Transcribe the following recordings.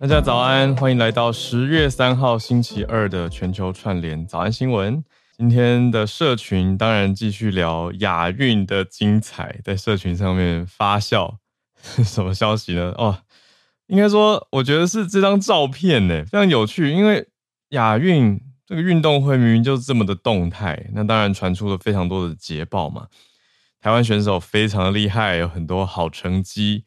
大家早安，欢迎来到十月三号星期二的全球串联早安新闻。今天的社群当然继续聊亚运的精彩，在社群上面发酵。什么消息呢？哦，应该说，我觉得是这张照片呢，非常有趣。因为亚运这个运动会明明就是这么的动态，那当然传出了非常多的捷报嘛。台湾选手非常的厉害，有很多好成绩。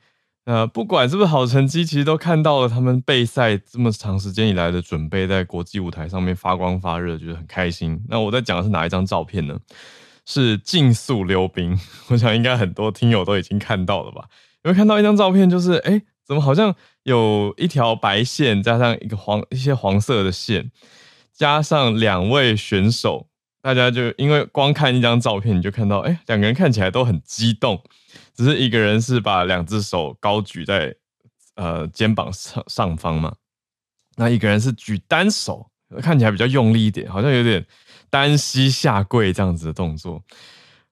呃，不管是不是好成绩，其实都看到了他们备赛这么长时间以来的准备，在国际舞台上面发光发热，觉得很开心。那我在讲的是哪一张照片呢？是竞速溜冰。我想应该很多听友都已经看到了吧？有没有看到一张照片，就是哎、怎么好像有一条白线，加上一个黄一些黄色的线，加上两位选手，大家就因为光看一张照片，你就看到哎，两个人看起来都很激动。只是一个人是把两只手高举在呃肩膀上上方嘛，那一个人是举单手，看起来比较用力一点，好像有点单膝下跪这样子的动作。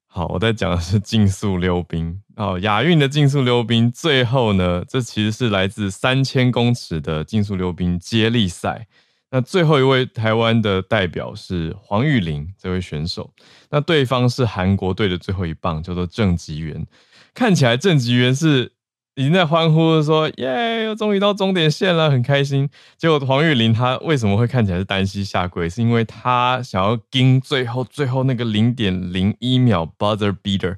好，我在讲的是竞速溜冰哦，亚运的竞速溜冰，最后呢，这其实是来自三千公尺的竞速溜冰接力赛。那最后一位台湾的代表是黄玉玲这位选手，那对方是韩国队的最后一棒，叫做郑吉元。看起来郑吉元是已经在欢呼说：“耶，又终于到终点线了，很开心。”结果黄玉玲她为什么会看起来是单膝下跪？是因为她想要盯最后最后那个零点零一秒 buzzer beater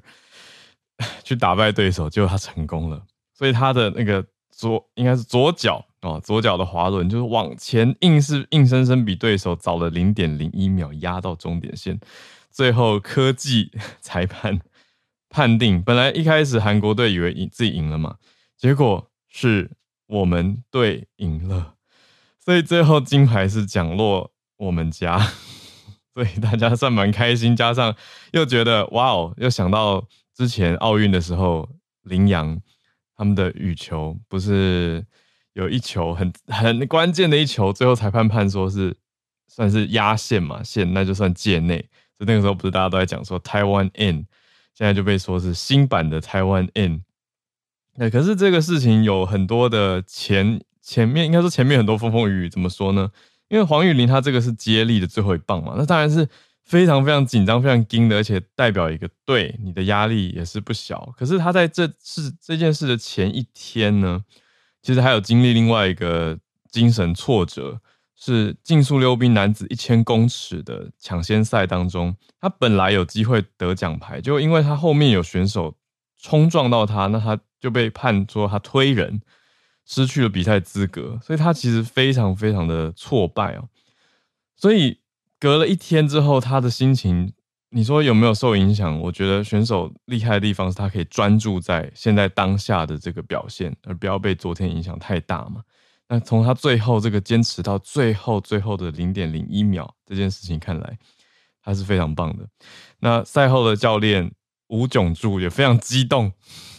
去打败对手，结果她成功了。所以她的那个左应该是左脚哦，左脚的滑轮就是往前硬是硬生生比对手早了零点零一秒压到终点线。最后科技 裁判。判定本来一开始韩国队以为自己赢了嘛，结果是我们队赢了，所以最后金牌是奖落我们家，所以大家算蛮开心，加上又觉得哇哦，又想到之前奥运的时候，林洋他们的羽球不是有一球很很关键的一球，最后裁判判说是算是压线嘛，线那就算界内，所以那个时候不是大家都在讲说台湾 in。现在就被说是新版的台湾 in，那可是这个事情有很多的前前面应该说前面很多风风雨雨，怎么说呢？因为黄玉玲她这个是接力的最后一棒嘛，那当然是非常非常紧张、非常惊的，而且代表一个队，你的压力也是不小。可是他在这事这件事的前一天呢，其实还有经历另外一个精神挫折。是竞速溜冰男子一千公尺的抢先赛当中，他本来有机会得奖牌，就因为他后面有选手冲撞到他，那他就被判说他推人，失去了比赛资格，所以他其实非常非常的挫败哦。所以隔了一天之后，他的心情，你说有没有受影响？我觉得选手厉害的地方是他可以专注在现在当下的这个表现，而不要被昨天影响太大嘛。那从他最后这个坚持到最后最后的零点零一秒这件事情看来，他是非常棒的。那赛后的教练吴炯柱也非常激动，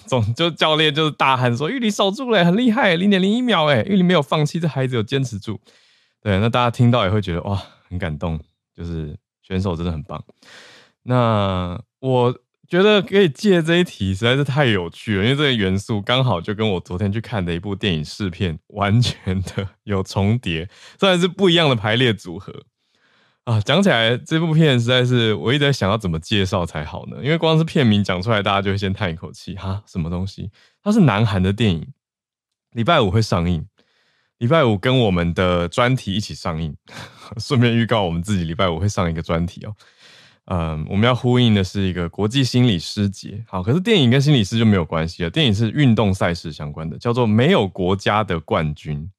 总就教练就是大喊说：“玉里守住了，很厉害，零点零一秒，哎，玉里没有放弃，这孩子有坚持住。”对，那大家听到也会觉得哇，很感动，就是选手真的很棒。那我。觉得可以借这一题实在是太有趣了，因为这个元素刚好就跟我昨天去看的一部电影试片完全的有重叠，虽然是不一样的排列组合。啊，讲起来这部片实在是我一直在想要怎么介绍才好呢？因为光是片名讲出来，大家就会先叹一口气哈，什么东西？它是南韩的电影，礼拜五会上映，礼拜五跟我们的专题一起上映，顺便预告我们自己礼拜五会上一个专题哦。嗯，我们要呼应的是一个国际心理师节，好，可是电影跟心理师就没有关系了，电影是运动赛事相关的，叫做《没有国家的冠军》。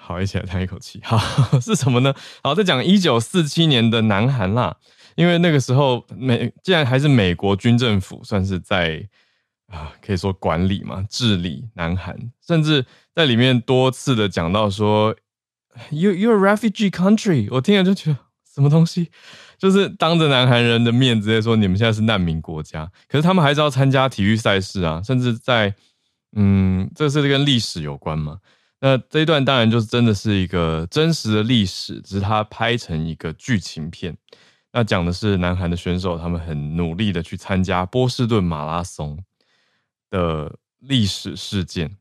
好，一起来叹一口气。好，是什么呢？好，在讲一九四七年的南韩啦。因为那个时候美，既然还是美国军政府，算是在啊，可以说管理嘛，治理南韩，甚至在里面多次的讲到说，you you're a refugee country。我听了就觉得什么东西，就是当着南韩人的面直接说你们现在是难民国家，可是他们还是要参加体育赛事啊，甚至在嗯，这是跟历史有关嘛。那这一段当然就是真的是一个真实的历史，只是它拍成一个剧情片。那讲的是南韩的选手，他们很努力的去参加波士顿马拉松的历史事件。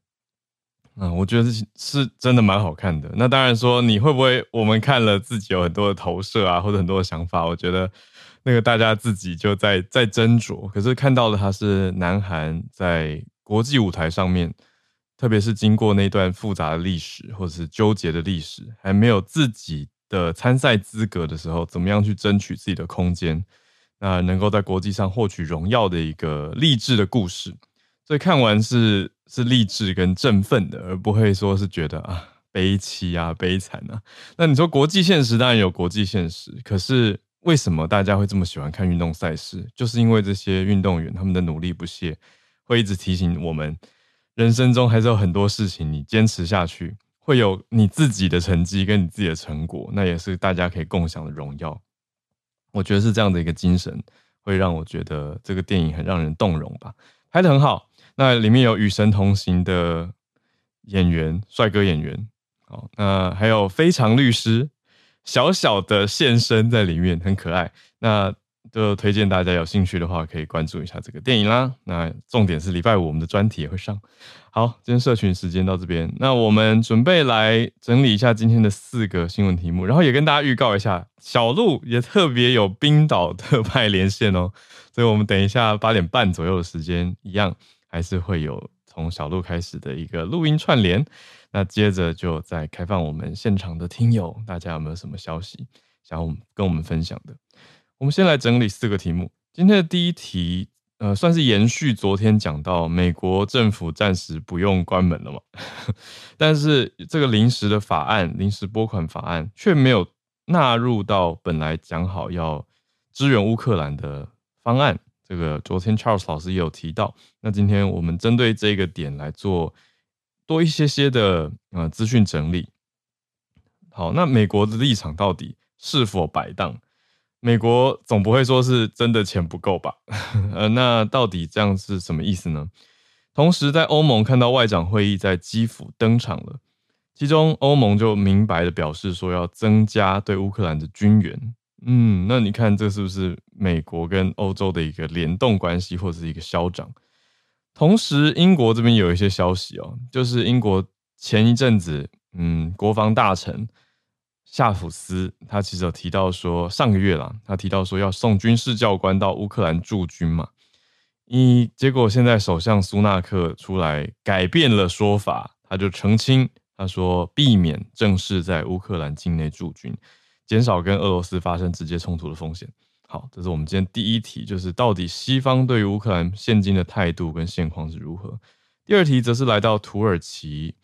啊，我觉得是是真的蛮好看的。那当然说你会不会我们看了自己有很多的投射啊，或者很多的想法？我觉得那个大家自己就在在斟酌。可是看到的他是南韩在国际舞台上面。特别是经过那段复杂的历史，或者是纠结的历史，还没有自己的参赛资格的时候，怎么样去争取自己的空间？那能够在国际上获取荣耀的一个励志的故事。所以看完是是励志跟振奋的，而不会说是觉得啊悲凄啊悲惨啊。那你说国际现实当然有国际现实，可是为什么大家会这么喜欢看运动赛事？就是因为这些运动员他们的努力不懈，会一直提醒我们。人生中还是有很多事情，你坚持下去，会有你自己的成绩跟你自己的成果，那也是大家可以共享的荣耀。我觉得是这样的一个精神，会让我觉得这个电影很让人动容吧，拍的很好。那里面有与神同行的演员，帅哥演员，好，那还有非常律师，小小的现身在里面，很可爱。那。就推荐大家有兴趣的话，可以关注一下这个电影啦。那重点是礼拜五我们的专题也会上。好，今天社群时间到这边，那我们准备来整理一下今天的四个新闻题目，然后也跟大家预告一下，小鹿也特别有冰岛特派 连线哦。所以我们等一下八点半左右的时间，一样还是会有从小路开始的一个录音串联。那接着就再开放我们现场的听友，大家有没有什么消息想要跟我们分享的？我们先来整理四个题目。今天的第一题，呃，算是延续昨天讲到美国政府暂时不用关门了嘛，但是这个临时的法案、临时拨款法案却没有纳入到本来讲好要支援乌克兰的方案。这个昨天 Charles 老师也有提到。那今天我们针对这个点来做多一些些的呃资讯整理。好，那美国的立场到底是否摆荡？美国总不会说是真的钱不够吧？呃，那到底这样是什么意思呢？同时，在欧盟看到外长会议在基辅登场了，其中欧盟就明白的表示说要增加对乌克兰的军援。嗯，那你看这是不是美国跟欧洲的一个联动关系，或者是一个消长？同时，英国这边有一些消息哦，就是英国前一阵子，嗯，国防大臣。夏普斯他其实有提到说，上个月啦，他提到说要送军事教官到乌克兰驻军嘛，一结果现在首相苏纳克出来改变了说法，他就澄清，他说避免正式在乌克兰境内驻军，减少跟俄罗斯发生直接冲突的风险。好，这是我们今天第一题，就是到底西方对于乌克兰现今的态度跟现况是如何？第二题则是来到土耳其。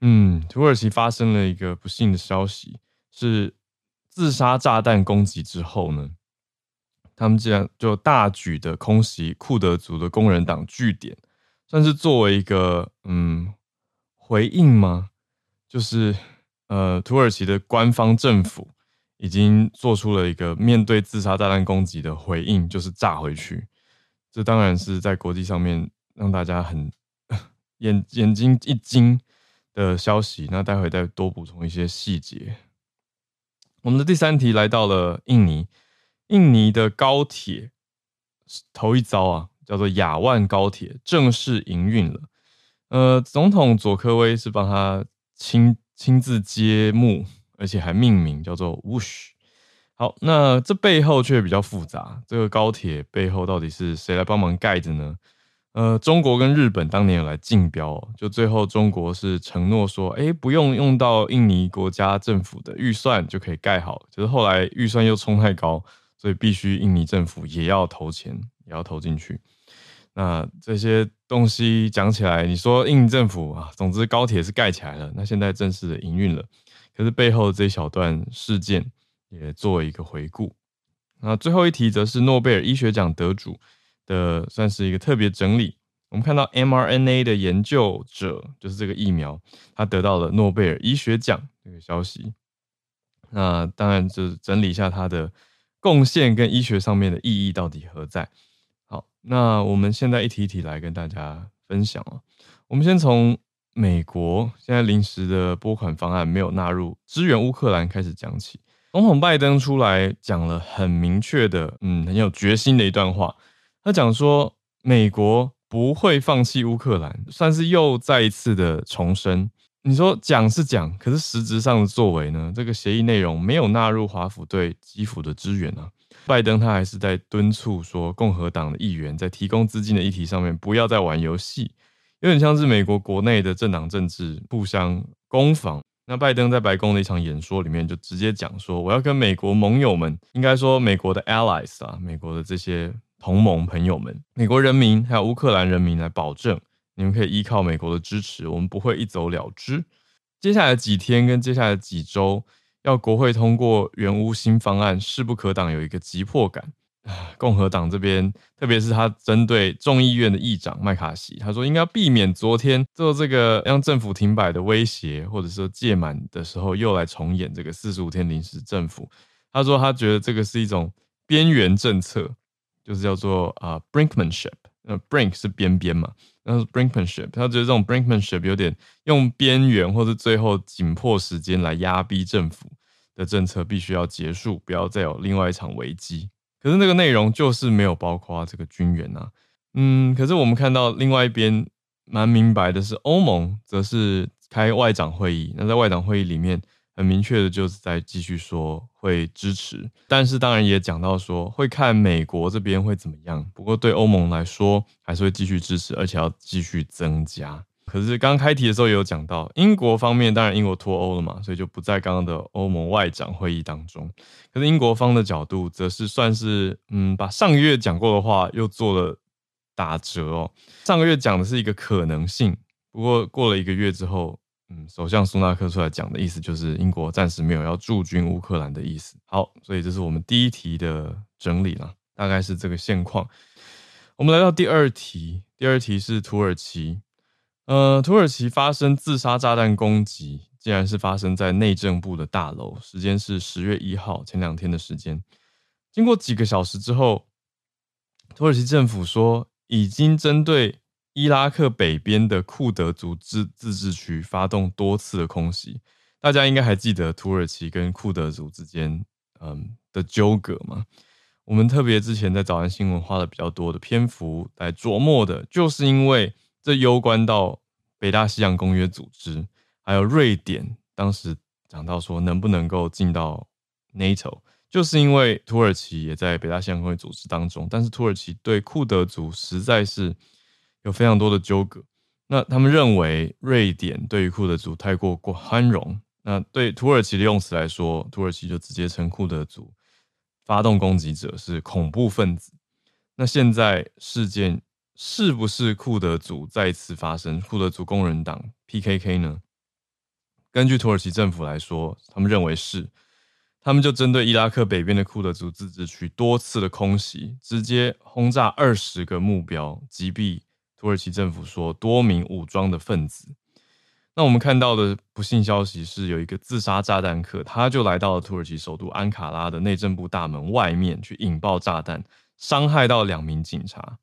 嗯，土耳其发生了一个不幸的消息，是自杀炸弹攻击之后呢，他们竟然就大举的空袭库德族的工人党据点，算是作为一个嗯回应吗？就是呃，土耳其的官方政府已经做出了一个面对自杀炸弹攻击的回应，就是炸回去。这当然是在国际上面让大家很眼眼睛一惊。的消息，那待会再多补充一些细节。我们的第三题来到了印尼，印尼的高铁头一遭啊，叫做雅万高铁正式营运了。呃，总统佐科威是帮他亲亲自揭幕，而且还命名叫做 Wush。好，那这背后却比较复杂。这个高铁背后到底是谁来帮忙盖的呢？呃，中国跟日本当年有来竞标，就最后中国是承诺说，哎，不用用到印尼国家政府的预算就可以盖好。就是后来预算又冲太高，所以必须印尼政府也要投钱，也要投进去。那这些东西讲起来，你说印尼政府啊，总之高铁是盖起来了，那现在正式的营运了。可是背后的这一小段事件。也做一个回顾，那最后一题则是诺贝尔医学奖得主的，算是一个特别整理。我们看到 mRNA 的研究者，就是这个疫苗，他得到了诺贝尔医学奖这个消息。那当然就是整理一下他的贡献跟医学上面的意义到底何在。好，那我们现在一题一题来跟大家分享啊。我们先从美国现在临时的拨款方案没有纳入支援乌克兰开始讲起。总统拜登出来讲了很明确的，嗯，很有决心的一段话。他讲说，美国不会放弃乌克兰，算是又再一次的重申。你说讲是讲，可是实质上的作为呢？这个协议内容没有纳入华府对基辅的支援啊。拜登他还是在敦促说，共和党的议员在提供资金的议题上面不要再玩游戏，有点像是美国国内的政党政治互相攻防。那拜登在白宫的一场演说里面就直接讲说，我要跟美国盟友们，应该说美国的 allies 啊，美国的这些同盟朋友们，美国人民还有乌克兰人民来保证，你们可以依靠美国的支持，我们不会一走了之。接下来几天跟接下来几周，要国会通过援乌新方案，势不可挡，有一个急迫感。共和党这边，特别是他针对众议院的议长麦卡锡，他说应该避免昨天做这个让政府停摆的威胁，或者说届满的时候又来重演这个四十五天临时政府。他说他觉得这个是一种边缘政策，就是叫做啊、brinkmanship，那 brink 是边边嘛，然后 brinkmanship，他觉得这种 brinkmanship 有点用边缘或者最后紧迫时间来压逼政府的政策必须要结束，不要再有另外一场危机。可是那个内容就是没有包括这个军援呐，嗯，可是我们看到另外一边蛮明白的是，欧盟则是开外长会议，那在外长会议里面很明确的就是在继续说会支持，但是当然也讲到说会看美国这边会怎么样，不过对欧盟来说还是会继续支持，而且要继续增加。可是刚开题的时候也有讲到，英国方面当然英国脱欧了嘛，所以就不在刚刚的欧盟外长会议当中。可是英国方的角度则是算是嗯，把上个月讲过的话又做了打折哦。上个月讲的是一个可能性，不过过了一个月之后，嗯，首相苏纳克出来讲的意思就是英国暂时没有要驻军乌克兰的意思。好，所以这是我们第一题的整理了，大概是这个现况。我们来到第二题，第二题是土耳其。呃，土耳其发生自杀炸弹攻击，竟然是发生在内政部的大楼，时间是十月一号，前两天的时间。经过几个小时之后，土耳其政府说已经针对伊拉克北边的库德族自自治区发动多次的空袭。大家应该还记得土耳其跟库德族之间嗯的纠葛吗？我们特别之前在早安新闻花了比较多的篇幅来琢磨的，就是因为。这攸关到北大西洋公约组织，还有瑞典，当时讲到说能不能够进到 NATO，就是因为土耳其也在北大西洋公约组织当中，但是土耳其对库德族实在是有非常多的纠葛。那他们认为瑞典对于库德族太过过宽容，那对土耳其的用词来说，土耳其就直接称库德族发动攻击者是恐怖分子。那现在事件。是不是库德族再次发生库德族工人党 PKK 呢？根据土耳其政府来说，他们认为是，他们就针对伊拉克北边的库德族自治区多次的空袭，直接轰炸二十个目标，击毙土耳其政府说多名武装的分子。那我们看到的不幸消息是，有一个自杀炸弹客，他就来到了土耳其首都安卡拉的内政部大门外面去引爆炸弹，伤害到两名警察。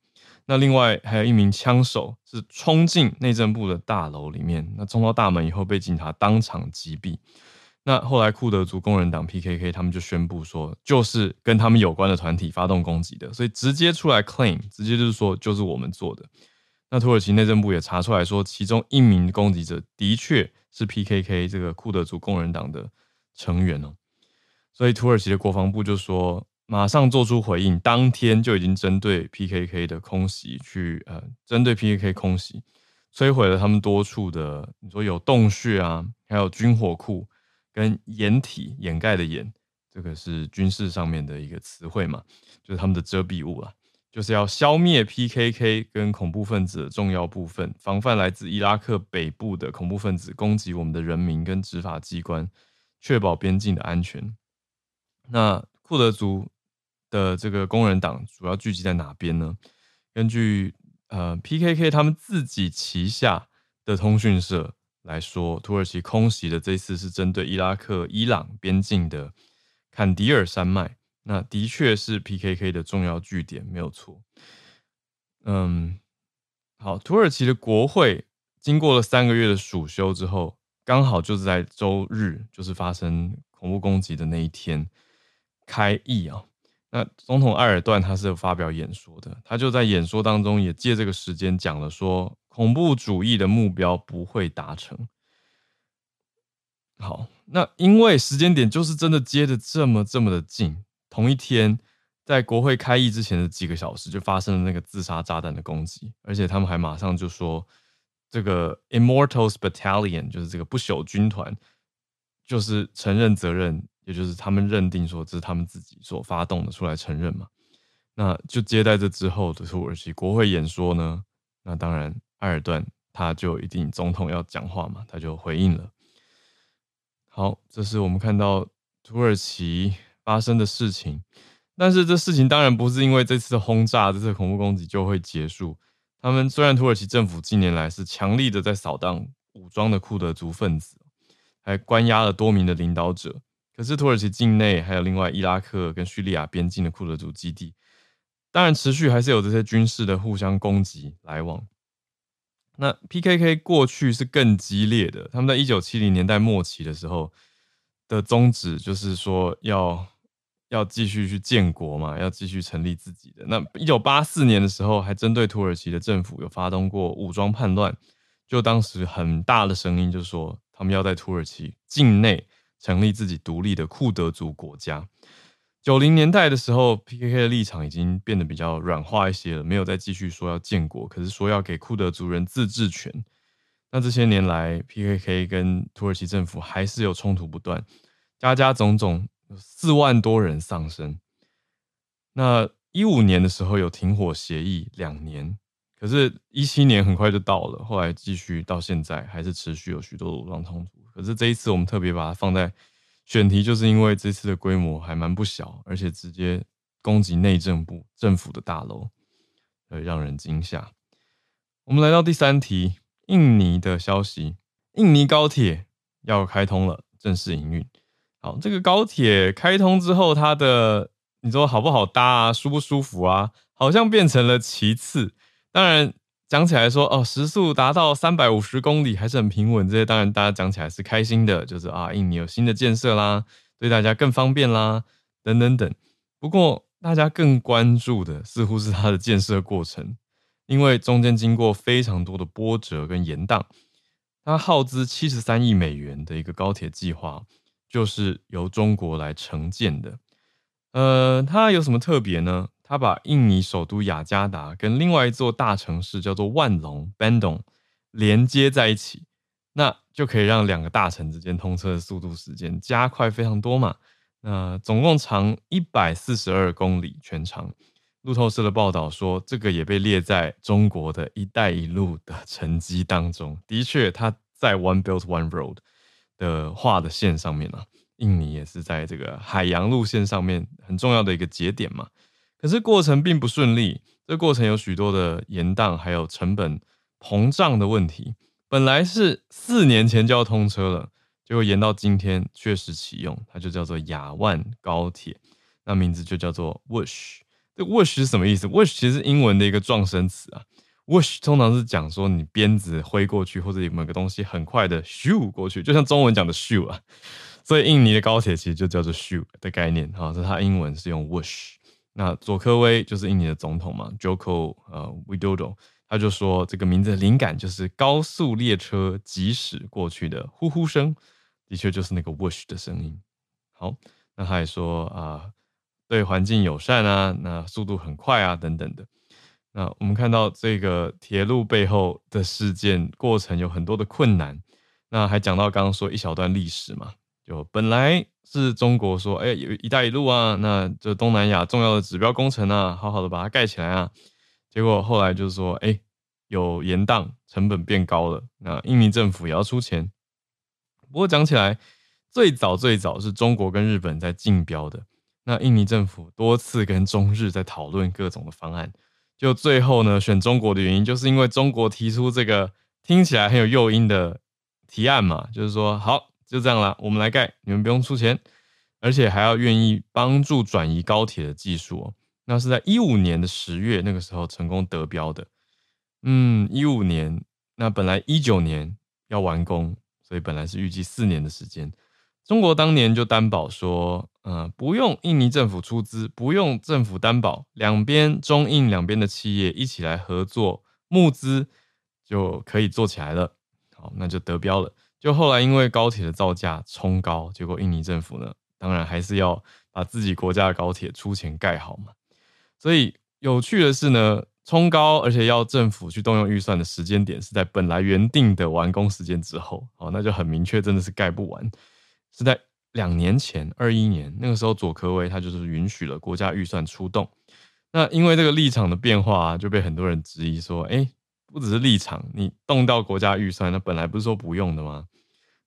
那另外还有一名枪手是冲进内政部的大楼里面，那冲到大门以后被警察当场击毙。那后来库德族工人党 PKK 他们就宣布说，就是跟他们有关的团体发动攻击的，所以直接出来 claim，直接就是说就是我们做的。那土耳其内政部也查出来说，其中一名攻击者的确是 PKK 这个库德族工人党的成员哦。所以土耳其的国防部就说，马上做出回应，当天就已经针对 PKK 的空袭去呃，针对 PKK 空袭，摧毁了他们多处的，你说有洞穴啊，还有军火库跟掩体掩盖的掩，这个是军事上面的一个词汇嘛，就是他们的遮蔽物啊。就是要消灭 PKK 跟恐怖分子的重要部分，防范来自伊拉克北部的恐怖分子攻击我们的人民跟执法机关，确保边境的安全。那库德族的这个工人党主要聚集在哪边呢？根据呃 PKK 他们自己旗下的通讯社来说，土耳其空袭的这次是针对伊拉克伊朗边境的坎迪尔山脉。那的确是 PKK 的重要据点，没有错。嗯，好，土耳其的国会经过了三个月的暑修之后，刚好就是在周日，就是发生恐怖攻击的那一天开议啊。那总统埃尔段他是有发表演说的，他就在演说当中也借这个时间讲了说，恐怖主义的目标不会达成。好，那因为时间点就是真的接的这么这么的近。同一天，在国会开议之前的几个小时，就发生了那个自杀炸弹的攻击，而且他们还马上就说，这个 Immortals Battalion 就是这个不朽军团，就是承认责任，也就是他们认定说这是他们自己所发动的，出来承认嘛。那就接待这之后的土耳其国会演说呢，那当然埃尔段他就一定总统要讲话嘛，他就回应了。好，这是我们看到土耳其。发生的事情，但是这事情当然不是因为这次的轰炸、这次恐怖攻击就会结束。他们虽然土耳其政府近年来是强力的在扫荡武装的库德族分子，还关押了多名的领导者，可是土耳其境内还有另外伊拉克跟叙利亚边境的库德族基地，当然持续还是有这些军事的互相攻击来往。那 PKK 过去是更激烈的，他们在一九七零年代末期的时候的宗旨就是说要。要继续去建国嘛，要继续成立自己的。那一九八四年的时候，还针对土耳其的政府有发动过武装叛乱，就当时很大的声音就说，他们要在土耳其境内成立自己独立的库德族国家。九零年代的时候，PKK 的立场已经变得比较软化一些了，没有再继续说要建国，可是说要给库德族人自治权。那这些年来，PKK 跟土耳其政府还是有冲突不断，加加种种。四万多人丧生。那一五年的时候有停火协议两年，可是，一七年很快就到了，后来继续到现在还是持续有许多的武装冲突。可是这一次我们特别把它放在选题，就是因为这次的规模还蛮不小，而且直接攻击内政部政府的大楼，呃，让人惊吓。我们来到第三题，印尼的消息，印尼高铁要开通了，正式营运。好，这个高铁开通之后，它的你说好不好搭啊，舒不舒服啊，好像变成了其次。当然讲起来说，哦，时速达到三百五十公里还是很平稳，这些当然大家讲起来是开心的，就是啊，印尼有新的建设啦，对大家更方便啦，等等等。不过大家更关注的似乎是它的建设过程，因为中间经过非常多的波折跟延宕，它耗资七十三亿美元的一个高铁计划。就是由中国来承建的，呃，它有什么特别呢？它把印尼首都雅加达跟另外一座大城市叫做万隆 （Bandung） 连接在一起，那就可以让两个大城之间通车的速度时间加快非常多嘛。那总共长一百四十二公里，全长。路透社的报道说，这个也被列在中国的一带一路的成绩当中。的确，它在 One Belt One Road。的画的线上面啊，印尼也是在这个海洋路线上面很重要的一个节点嘛。可是过程并不顺利，这过程有许多的延宕，还有成本膨胀的问题。本来是四年前就要通车了，结果延到今天确实启用，它就叫做雅万高铁，那名字就叫做 Whoosh。这 Whoosh 是什么意思？Whoosh 其实是英文的一个撞声词啊。Whoosh 通常是讲说你鞭子挥过去，或者有某个东西很快的咻过去，就像中文讲的咻啊。所以印尼的高铁其实就叫做咻的概念哈，这它英文是用 Whoosh。那佐科威就是印尼的总统嘛，Joko 呃 Widodo，他就说这个名字的灵感就是高速列车疾驶过去的呼呼声，的确就是那个 whish 的声音。好，那他也说啊、对环境友善啊，那速度很快啊，等等的。那我们看到这个铁路背后的事件过程有很多的困难。那还讲到刚刚说一小段历史嘛，就本来是中国说，哎，有一带一路啊，那这东南亚重要的指标工程啊，好好的把它盖起来啊。结果后来就是说，哎，有延宕，成本变高了，那印尼政府也要出钱。不过讲起来，最早最早是中国跟日本在竞标的，那印尼政府多次跟中日在讨论各种的方案。就最后呢，选中国的原因，就是因为中国提出这个听起来很有诱因的提案嘛，就是说好，就这样啦，我们来盖，你们不用出钱，而且还要愿意帮助转移高铁的技术哦。那是在一五年的十月，那个时候成功得标的。嗯，一五年，那本来一九年要完工，所以本来是预计四年的时间。中国当年就担保说，嗯、不用印尼政府出资，不用政府担保，两边中印两边的企业一起来合作募资，就可以做起来了。好，那就得标了。就后来因为高铁的造价冲高，结果印尼政府呢，当然还是要把自己国家的高铁出钱盖好嘛。所以有趣的是呢，冲高而且要政府去动用预算的时间点是在本来原定的完工时间之后。好，那就很明确，真的是盖不完。是在两年前，二一年那个时候，佐科威他就是允许了国家预算出动。那因为这个立场的变化，就被很多人质疑说：哎，不只是立场，你动到国家预算，那本来不是说不用的吗？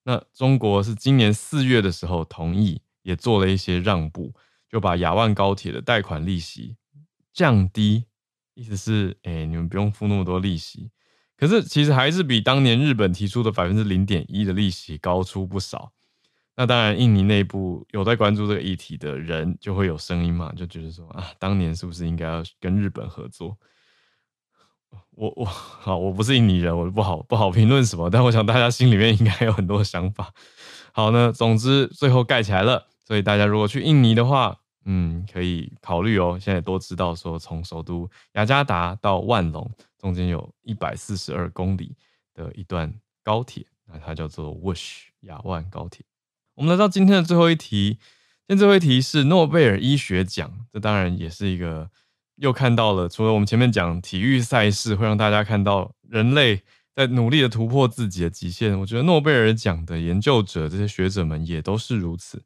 那中国是今年四月的时候同意，也做了一些让步，就把亚万高铁的贷款利息降低，意思是：哎，你们不用付那么多利息。可是其实还是比当年日本提出的百分之零点一的利息高出不少。那当然，印尼内部有在关注这个议题的人就会有声音嘛，就觉得说啊，当年是不是应该要跟日本合作？我我好，我不是印尼人，我不好不好评论什么，但我想大家心里面应该有很多想法。好呢，总之最后盖起来了，所以大家如果去印尼的话，嗯，可以考虑哦。现在都知道说，从首都雅加达到万隆中间有一百四十二公里的一段高铁，那它叫做 WUSH 亚万高铁。我们来到今天的最后一题，今天最后一题是诺贝尔医学奖，这当然也是一个又看到了，除了我们前面讲体育赛事会让大家看到人类在努力的突破自己的极限，我觉得诺贝尔奖的研究者这些学者们也都是如此。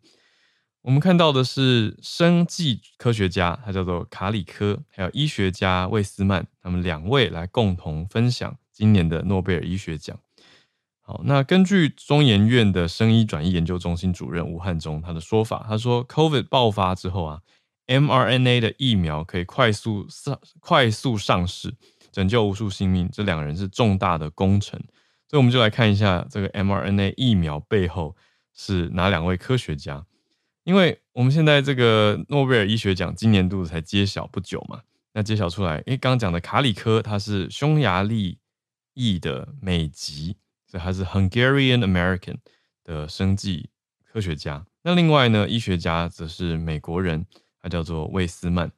我们看到的是生技科学家，他叫做卡里科，还有医学家魏斯曼，他们两位来共同分享今年的诺贝尔医学奖。好，那根据中研院的生医转译研究中心主任吴汉忠他的说法，他说，COVID 爆发之后啊，mRNA 的疫苗可以快速上快速上市，拯救无数性命。这两个人是重大的工程，所以我们就来看一下这个 mRNA 疫苗背后是哪两位科学家。因为我们现在这个诺贝尔医学奖今年度才揭晓不久嘛，那揭晓出来，诶，刚刚讲的卡里科他是匈牙利裔的美籍。所以他是 Hungarian American 的生技科学家。那另外呢，医学家则是美国人，他叫做魏斯曼。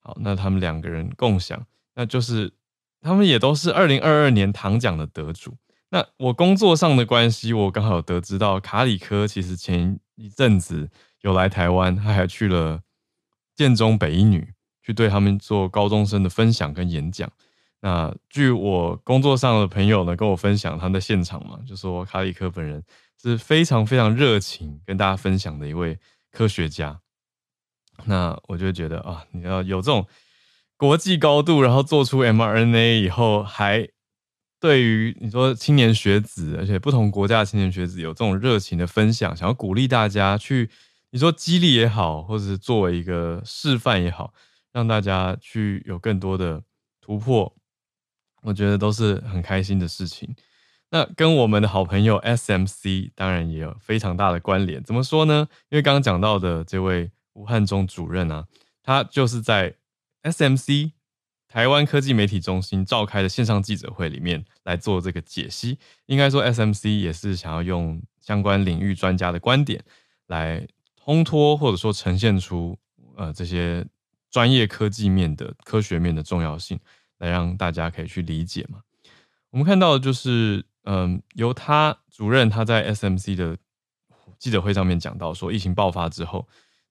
好，那他们两个人共享，那就是他们也都是二零二二年唐奖的得主。那我工作上的关系，我刚好得知到卡里科其实前一阵子有来台湾，他还去了建中北一女，去对他们做高中生的分享跟演讲。那据我工作上的朋友呢跟我分享，他们在现场嘛，就说卡里科本人是非常非常热情跟大家分享的一位科学家。那我就觉得啊，你要有这种国际高度，然后做出 mRNA 以后，还对于你说青年学子，而且不同国家的青年学子有这种热情的分享，想要鼓励大家去，你说激励也好，或者是作为一个示范也好，让大家去有更多的突破。我觉得都是很开心的事情。那跟我们的好朋友 SMC 当然也有非常大的关联。怎么说呢？因为刚刚讲到的这位吴汉忠主任啊，他就是在 SMC 台湾科技媒体中心召开的线上记者会里面来做这个解析。应该说 SMC 也是想要用相关领域专家的观点来烘托或者说呈现出呃这些专业科技面的科学面的重要性。来让大家可以去理解嘛。我们看到的就是，嗯，由他主任他在 SMC 的记者会上面讲到说，疫情爆发之后，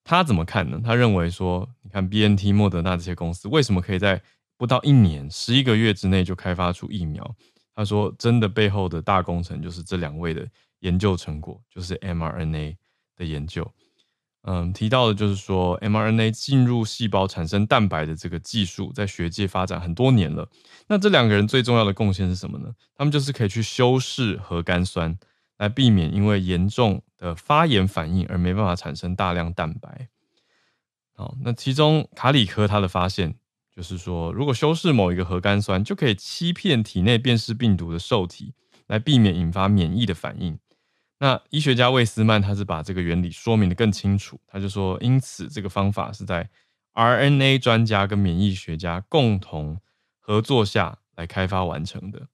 他怎么看呢？他认为说，你看 BNT、莫德纳这些公司为什么可以在不到一年、十一个月之内就开发出疫苗？他说，真的背后的大工程就是这两位的研究成果，就是 mRNA 的研究。嗯，提到的就是说，mRNA 进入细胞产生蛋白的这个技术，在学界发展很多年了。那这两个人最重要的贡献是什么呢？他们就是可以去修饰核苷酸，来避免因为严重的发炎反应而没办法产生大量蛋白。好，那其中卡里科他的发现就是说，如果修饰某一个核苷酸，就可以欺骗体内辨识病毒的受体，来避免引发免疫的反应。那医学家魏斯曼他是把这个原理说明得更清楚，他就说，因此这个方法是在 RNA 专家跟免疫学家共同合作下来开发完成的。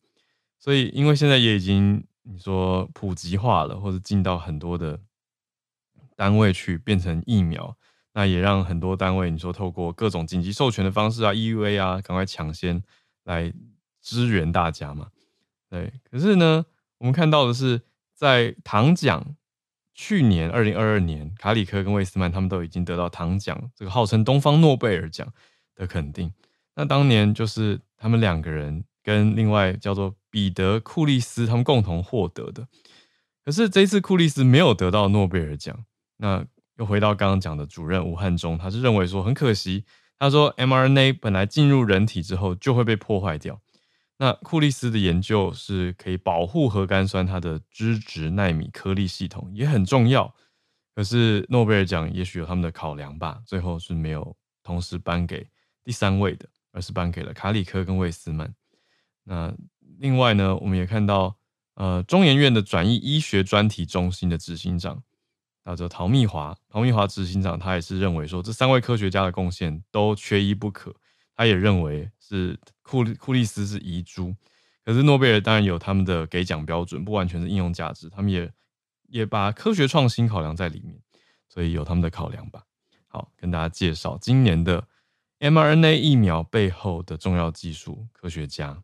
所以，因为现在也已经你说普及化了，或者进到很多的单位去变成疫苗，那也让很多单位你说透过各种紧急授权的方式啊，EUA 啊，赶快抢先来支援大家嘛。对，可是呢，我们看到的是。在糖奖，去年二零二二年，卡里科跟魏斯曼他们都已经得到糖奖，这个号称东方诺贝尔奖的肯定。那当年就是他们两个人跟另外叫做彼得库利斯他们共同获得的。可是这次库利斯没有得到诺贝尔奖。那又回到刚刚讲的主任吴汉忠，他是认为说很可惜，他说 mRNA 本来进入人体之后就会被破坏掉。那库利斯的研究是可以保护核苷酸它的脂质奈米颗粒系统，也很重要。可是诺贝尔奖也许有他们的考量吧，最后是没有同时颁给第三位的，而是颁给了卡里科跟魏斯曼。那另外呢，我们也看到，呃，中研院的转移医学专题中心的执行长叫做陶密华，陶密华执行长他也是认为说，这三位科学家的贡献都缺一不可。他也认为是库库利斯是遗珠，可是诺贝尔当然有他们的给奖标准，不完全是应用价值，他们也也把科学创新考量在里面，所以有他们的考量吧。好，跟大家介绍今年的 mRNA 疫苗背后的重要技术科学家。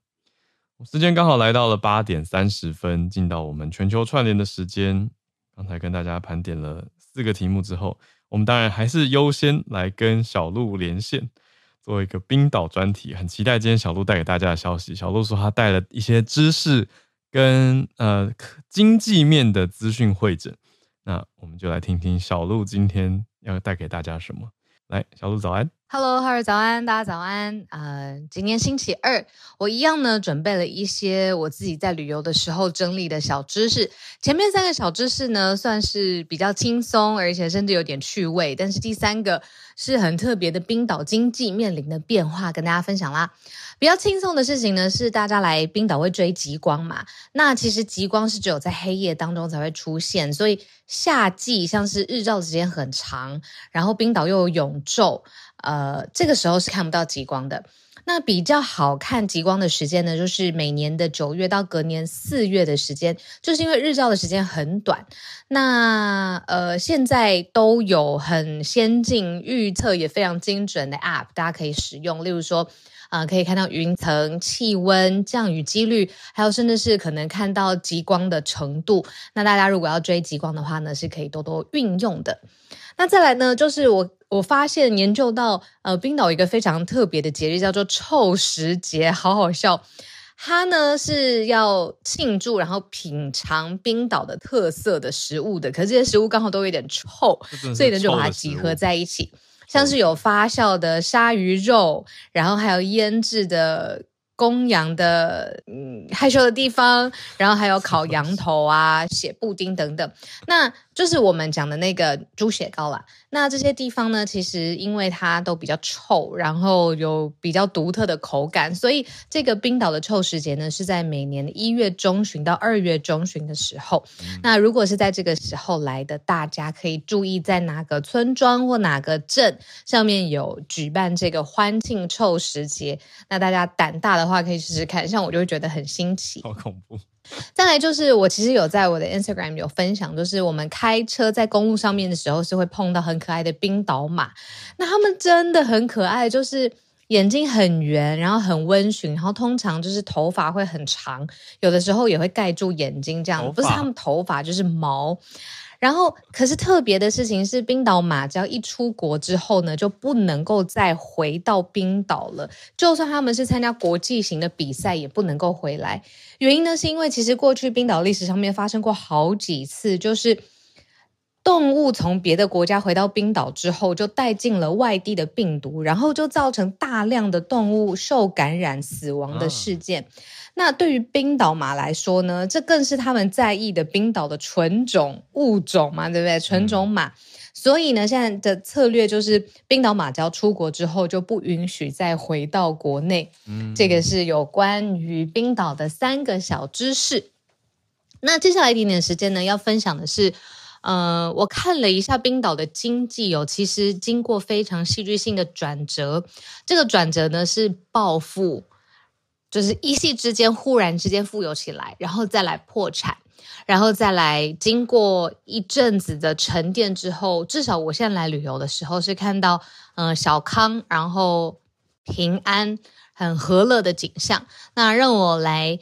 时间刚好来到了八点三十分，进到我们全球串联的时间。刚才跟大家盘点了四个题目之后，我们当然还是优先来跟小鹿连线。做一个冰岛专题，很期待今天小鹿带给大家的消息。小鹿说他带了一些知识跟呃经济面的资讯会诊，那我们就来听听小鹿今天要带给大家什么。来，小鹿早安。Hello，哈尔早安，大家早安。呃，今天星期二，我一样呢准备了一些我自己在旅游的时候整理的小知识。前面三个小知识呢算是比较轻松，而且甚至有点趣味。但是第三个是很特别的，冰岛经济面临的变化，跟大家分享啦。比较轻松的事情呢，是大家来冰岛会追极光嘛。那其实极光是只有在黑夜当中才会出现，所以夏季像是日照时间很长，然后冰岛又有永昼。呃，这个时候是看不到极光的。那比较好看极光的时间呢，就是每年的九月到隔年四月的时间，就是因为日照的时间很短。那呃，现在都有很先进、预测也非常精准的 App，大家可以使用。例如说，呃，可以看到云层、气温、降雨几率，还有甚至是可能看到极光的程度。那大家如果要追极光的话呢，是可以多多运用的。那再来呢，就是我我发现研究到，呃，冰岛有一个非常特别的节日叫做臭食节，好好笑。它呢是要庆祝，然后品尝冰岛的特色的食物的，可是这些食物刚好都有点臭，所以呢就把它集合在一起，像是有发酵的鲨鱼肉，然后还有腌制的。公羊的嗯害羞的地方，然后还有烤羊头啊、血布丁等等，那就是我们讲的那个猪血糕啦。那这些地方呢，其实因为它都比较臭，然后有比较独特的口感，所以这个冰岛的臭时节呢，是在每年的一月中旬到二月中旬的时候。嗯。那如果是在这个时候来的，大家可以注意在哪个村庄或哪个镇上面有举办这个欢庆臭时节。那大家胆大的话，可以试试看。像我就会觉得很新奇，好恐怖。再来就是，我其实有在我的 Instagram 有分享，就是我们开车在公路上面的时候，是会碰到很可爱的冰岛马。那他们真的很可爱，就是眼睛很圆，然后很温驯，然后通常就是头发会很长，有的时候也会盖住眼睛，这样不是他们头发就是毛。然后，可是特别的事情是，冰岛马只要一出国之后呢，就不能够再回到冰岛了。就算他们是参加国际型的比赛，也不能够回来。原因呢，是因为其实过去冰岛历史上面发生过好几次，就是动物从别的国家回到冰岛之后，就带进了外地的病毒，然后就造成大量的动物受感染死亡的事件。嗯那对于冰岛马来说呢，这更是他们在意的冰岛的纯种物种嘛，对不对？纯种马，嗯、所以呢，现在的策略就是冰岛马只要出国之后就不允许再回到国内。嗯，这个是有关于冰岛的三个小知识。那接下来一点点时间呢，要分享的是，呃，我看了一下冰岛的经济哦，其实经过非常戏剧性的转折，这个转折呢是暴富。就是一夕之间忽然之间富有起来，然后再来破产，然后再来经过一阵子的沉淀之后，至少我现在来旅游的时候是看到，嗯、小康，然后平安，很和乐的景象。那让我来。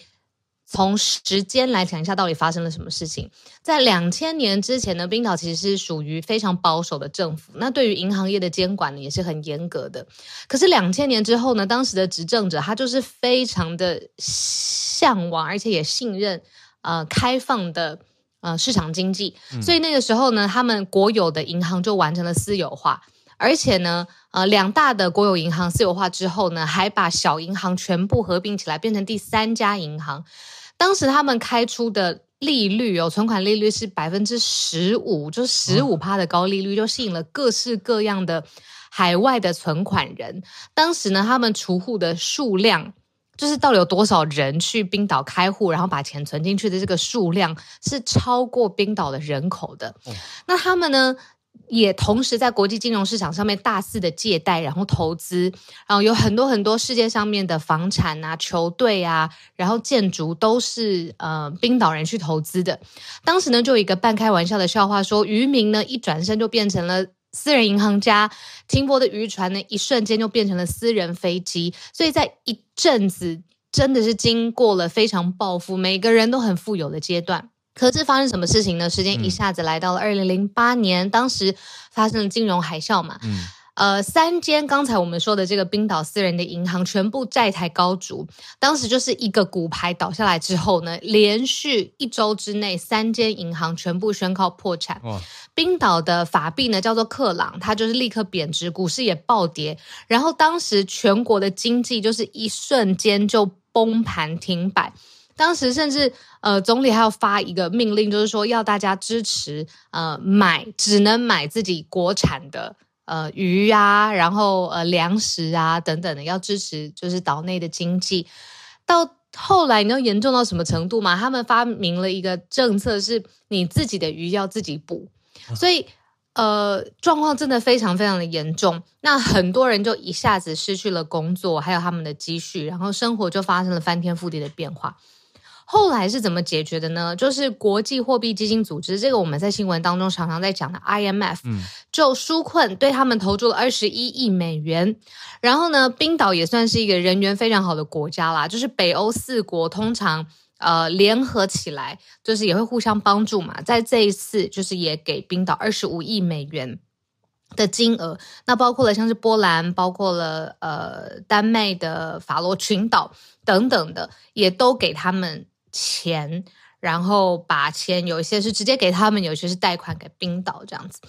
从时间来讲一下，到底发生了什么事情？在两千年之前呢，冰岛其实是属于非常保守的政府，那对于银行业的监管呢也是很严格的。可是两千年之后呢，当时的执政者他就是非常的向往，而且也信任呃开放的呃市场经济，所以那个时候呢，他们国有的银行就完成了私有化，而且呢，呃两大的国有银行私有化之后呢，还把小银行全部合并起来，变成第三家银行。当时他们开出的利率哦，存款利率是百分之十五，就是十五趴的高利率，就吸引了各式各样的海外的存款人。当时呢，他们储户的数量，就是到底有多少人去冰岛开户，然后把钱存进去的这个数量，是超过冰岛的人口的。那他们呢？也同时在国际金融市场上面大肆的借贷，然后投资，然后有很多很多世界上面的房产啊、球队啊，然后建筑都是呃冰岛人去投资的。当时呢，就有一个半开玩笑的笑话说，渔民呢一转身就变成了私人银行家，停泊的渔船呢一瞬间就变成了私人飞机。所以在一阵子，真的是经过了非常暴富，每个人都很富有的阶段。可是发生什么事情呢？时间一下子来到了二零零八年，嗯、当时发生了金融海啸嘛。嗯、呃，三间刚才我们说的这个冰岛私人的银行全部债台高筑。当时就是一个骨牌倒下来之后呢，连续一周之内，三间银行全部宣告破产。冰岛的法币呢叫做克朗，它就是立刻贬值，股市也暴跌。然后当时全国的经济就是一瞬间就崩盘停摆。当时甚至呃，总理还要发一个命令，就是说要大家支持呃买，只能买自己国产的呃鱼啊，然后呃粮食啊等等的，要支持就是岛内的经济。到后来你知道严重到什么程度吗？他们发明了一个政策，是你自己的鱼要自己捕，所以呃状况真的非常非常的严重。那很多人就一下子失去了工作，还有他们的积蓄，然后生活就发生了翻天覆地的变化。后来是怎么解决的呢？就是国际货币基金组织，这个我们在新闻当中常常在讲的 IMF，嗯，就纾困对他们投注了二十一亿美元。然后呢，冰岛也算是一个人缘非常好的国家啦，就是北欧四国通常呃联合起来，就是也会互相帮助嘛。在这一次，就是也给冰岛二十五亿美元的金额，那包括了像是波兰，包括了呃丹麦的法罗群岛等等的，也都给他们。钱，然后把钱有一些是直接给他们，有些是贷款给冰岛这样子，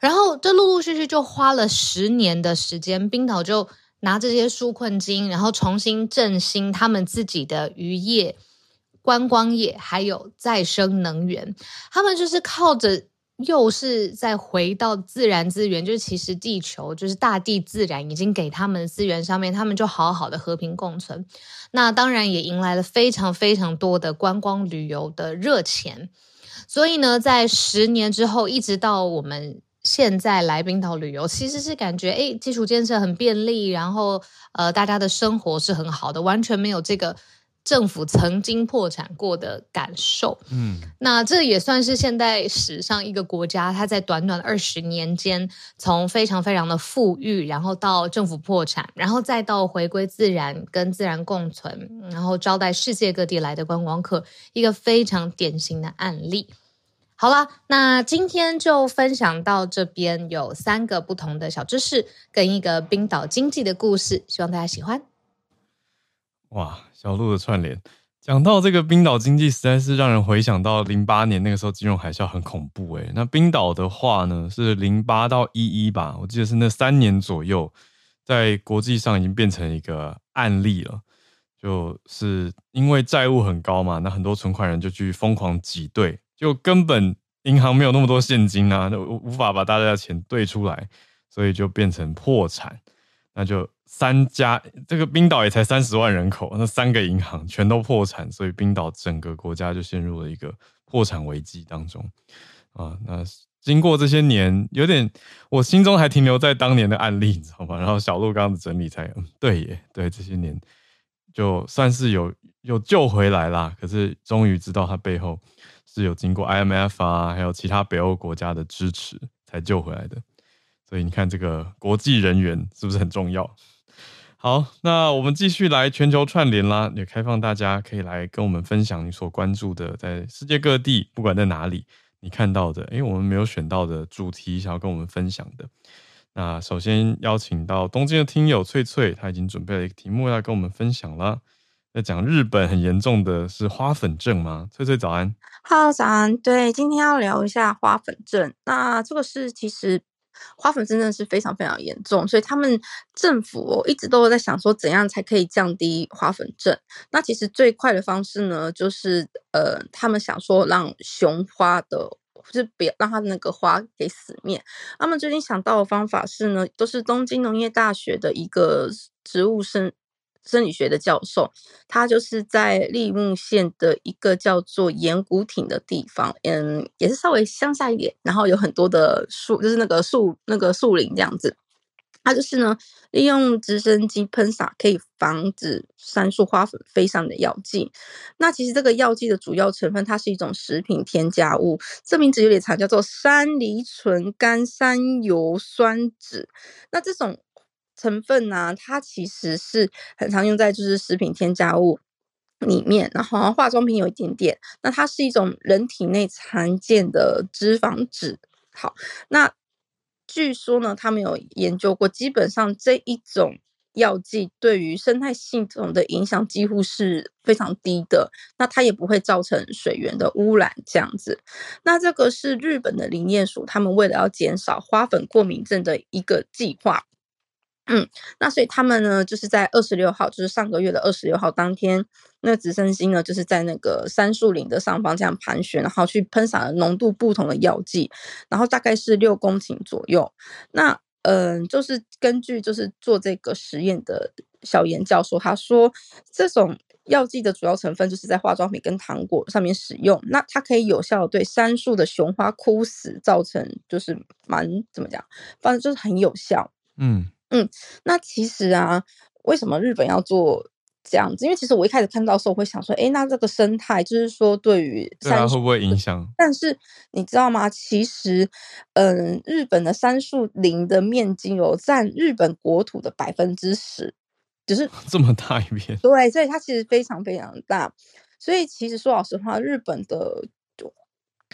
然后这陆陆续续就花了十年的时间，冰岛就拿这些纾困金，然后重新振兴他们自己的渔业、观光业，还有再生能源，他们就是靠着。又是再回到自然资源，就是其实地球就是大地自然已经给他们资源上面，他们就好好的和平共存。那当然也迎来了非常非常多的观光旅游的热钱。所以呢，在十年之后，一直到我们现在来冰岛旅游，其实是感觉诶，基础建设很便利，然后呃，大家的生活是很好的，完全没有这个。政府曾经破产过的感受，嗯，那这也算是现代史上一个国家，它在短短二十年间，从非常非常的富裕，然后到政府破产，然后再到回归自然，跟自然共存，然后招待世界各地来的观光客，一个非常典型的案例。好了，那今天就分享到这边，有三个不同的小知识跟一个冰岛经济的故事，希望大家喜欢。哇，小鹿的串联，讲到这个冰岛经济，实在是让人回想到零八年那个时候金融海啸很恐怖诶。那冰岛的话呢，是零八到一一吧，我记得是那三年左右，在国际上已经变成一个案例了，就是因为债务很高嘛，那很多存款人就去疯狂挤兑。就根本银行没有那么多现金啊，就无法把大家的钱兑出来，所以就变成破产。那就三家，这个冰岛也才三十万人口，那三个银行全都破产，所以冰岛整个国家就陷入了一个破产危机当中啊。那经过这些年，有点我心中还停留在当年的案例，你知道吗？然后小鹿刚刚整理才，嗯，对耶，对这些年就算是有有救回来啦，可是终于知道它背后。是有经过 IMF 啊，还有其他北欧国家的支持才救回来的，所以你看这个国际人员是不是很重要？好，那我们继续来全球串联啦，也开放大家可以来跟我们分享你所关注的，在世界各地不管在哪里你看到的，诶，我们没有选到的主题想要跟我们分享的。那首先邀请到东京的听友翠翠，她已经准备了一个题目要跟我们分享了。在讲日本很严重的是花粉症吗？翠翠早安，Hello 早安。对，今天要聊一下花粉症。那这个是其实花粉症真的是非常非常严重，所以他们政府哦一直都在想说怎样才可以降低花粉症。那其实最快的方式呢，就是呃，他们想说让雄花的，就是别让它那个花给死灭。他们最近想到的方法是呢，都是东京农业大学的一个植物生。生理学的教授，他就是在立木县的一个叫做岩谷町的地方，嗯，也是稍微乡下一点，然后有很多的树，就是那个树那个树林这样子。他就是呢，利用直升机喷洒可以防止杉树花粉飞上的药剂。那其实这个药剂的主要成分，它是一种食品添加物，这名字有点长，叫做山梨醇甘山油酸酯。那这种。成分呢、啊，它其实是很常用在就是食品添加物里面，然后化妆品有一点点。那它是一种人体内常见的脂肪酯。好，那据说呢，他们有研究过，基本上这一种药剂对于生态系统的影响几乎是非常低的。那它也不会造成水源的污染这样子。那这个是日本的林业署，他们为了要减少花粉过敏症的一个计划。嗯，那所以他们呢，就是在二十六号，就是上个月的二十六号当天，那个直升机呢，就是在那个杉树林的上方这样盘旋，然后去喷洒了浓度不同的药剂，然后大概是六公顷左右。那嗯、就是根据就是做这个实验的小严教授他说，这种药剂的主要成分就是在化妆品跟糖果上面使用，那它可以有效对杉树的雄花枯死造成就是蛮怎么讲，反正就是很有效。嗯。嗯，那其实啊，为什么日本要做这样子？因为其实我一开始看到的时候，我会想说，诶，那这个生态就是说，对于会不会影响？但是你知道吗？其实，嗯，日本的杉树林的面积有占日本国土的百分之十，就是 这么大一片。对，所以它其实非常非常大。所以其实说老实话，日本的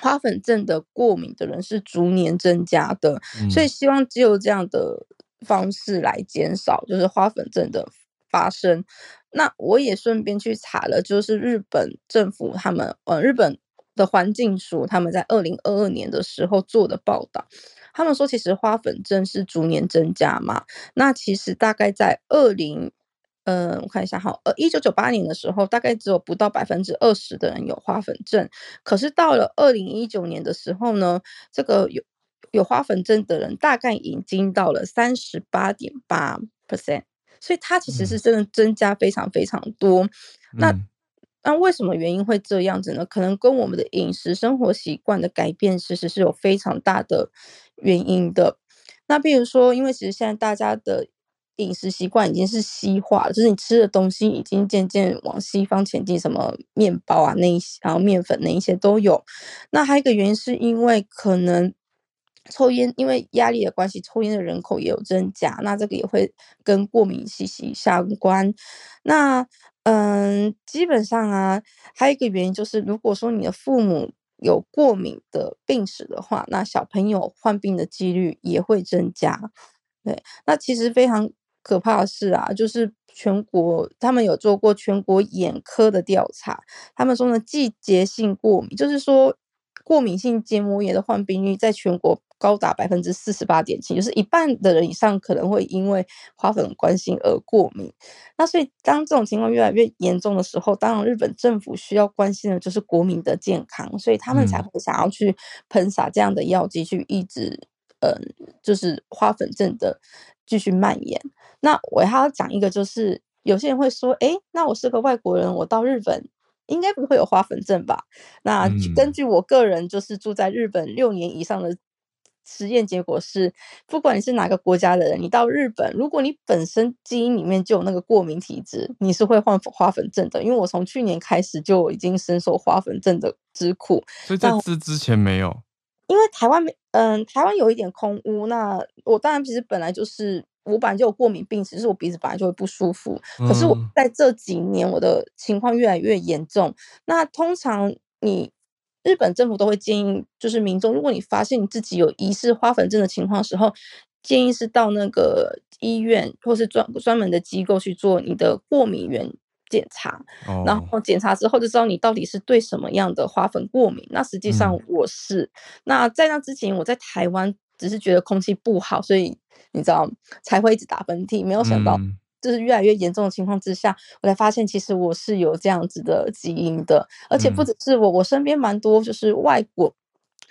花粉症的过敏的人是逐年增加的。嗯、所以希望只有这样的。方式来减少就是花粉症的发生。那我也顺便去查了，就是日本政府他们呃日本的环境署他们在二零二二年的时候做的报道，他们说其实花粉症是逐年增加嘛。那其实大概在二零呃我看一下哈，呃一九九八年的时候，大概只有不到百分之二十的人有花粉症。可是到了二零一九年的时候呢，这个有。有花粉症的人大概已经到了三十八点八 percent，所以它其实是真的增加非常非常多。嗯、那那为什么原因会这样子呢？可能跟我们的饮食生活习惯的改变，其实是有非常大的原因的。那比如说，因为其实现在大家的饮食习惯已经是西化了，就是你吃的东西已经渐渐往西方前进，什么面包啊那一些，然后面粉那一些都有。那还有一个原因是因为可能。抽烟，因为压力的关系，抽烟的人口也有增加，那这个也会跟过敏息息相关。那嗯，基本上啊，还有一个原因就是，如果说你的父母有过敏的病史的话，那小朋友患病的几率也会增加。对，那其实非常可怕的是啊，就是全国他们有做过全国眼科的调查，他们说呢，季节性过敏，就是说过敏性结膜炎的患病率在全国高达百分之四十八点七，就是一半的人以上可能会因为花粉关心而过敏。那所以当这种情况越来越严重的时候，当然日本政府需要关心的就是国民的健康，所以他们才会想要去喷洒这样的药剂去抑制。嗯，就是花粉症的继续蔓延。那我还要讲一个，就是有些人会说，哎，那我是个外国人，我到日本应该不会有花粉症吧？那根据我个人就是住在日本六年以上的实验结果是，不管你是哪个国家的人，你到日本，如果你本身基因里面就有那个过敏体质，你是会患花粉症的。因为我从去年开始就已经深受花粉症的之苦，所以在这之前没有。因为台湾没，嗯，台湾有一点空污。那我当然其实本来就是，我本来就有过敏病史，就是我鼻子本来就会不舒服。可是我在这几年，我的情况越来越严重。嗯、那通常你日本政府都会建议，就是民众，如果你发现你自己有疑似花粉症的情况时候，建议是到那个医院或是专专门的机构去做你的过敏原检查，然后检查之后就知道你到底是对什么样的花粉过敏。那实际上我是，嗯、那在那之前我在台湾只是觉得空气不好，所以你知道才会一直打喷嚏。没有想到就是越来越严重的情况之下，我才发现其实我是有这样子的基因的，而且不只是我，我身边蛮多就是外国。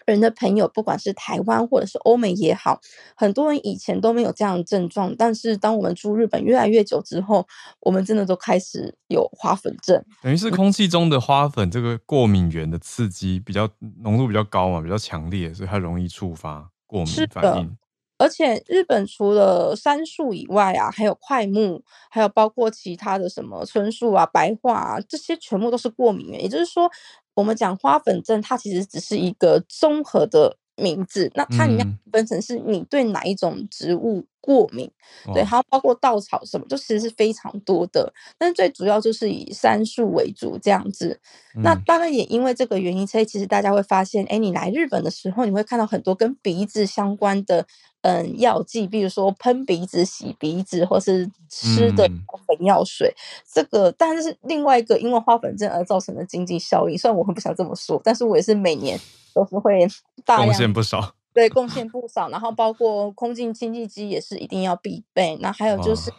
人的朋友，不管是台湾或者是欧美也好，很多人以前都没有这样的症状，但是当我们住日本越来越久之后，我们真的都开始有花粉症。等于是空气中的花粉这个过敏源的刺激比较浓度比较高嘛，比较强烈，所以它容易触发过敏反应。而且日本除了杉树以外啊，还有快木，还有包括其他的什么椿树啊、白桦啊，这些全部都是过敏源。也就是说，我们讲花粉症，它其实只是一个综合的名字。那它里面分成是你对哪一种植物过敏，嗯、对，还有包括稻草什么，就其实是非常多的。但是最主要就是以杉树为主这样子。嗯、那当然也因为这个原因，所以其实大家会发现，哎，你来日本的时候，你会看到很多跟鼻子相关的。嗯，药剂，比如说喷鼻子、洗鼻子，或是吃的粉药水，嗯、这个，但是另外一个因为花粉症而造成的经济效益，虽然我很不想这么说，但是我也是每年都是会 大量贡献不少，对，贡献不少。然后包括空气清净机也是一定要必备。那还有就是，哦、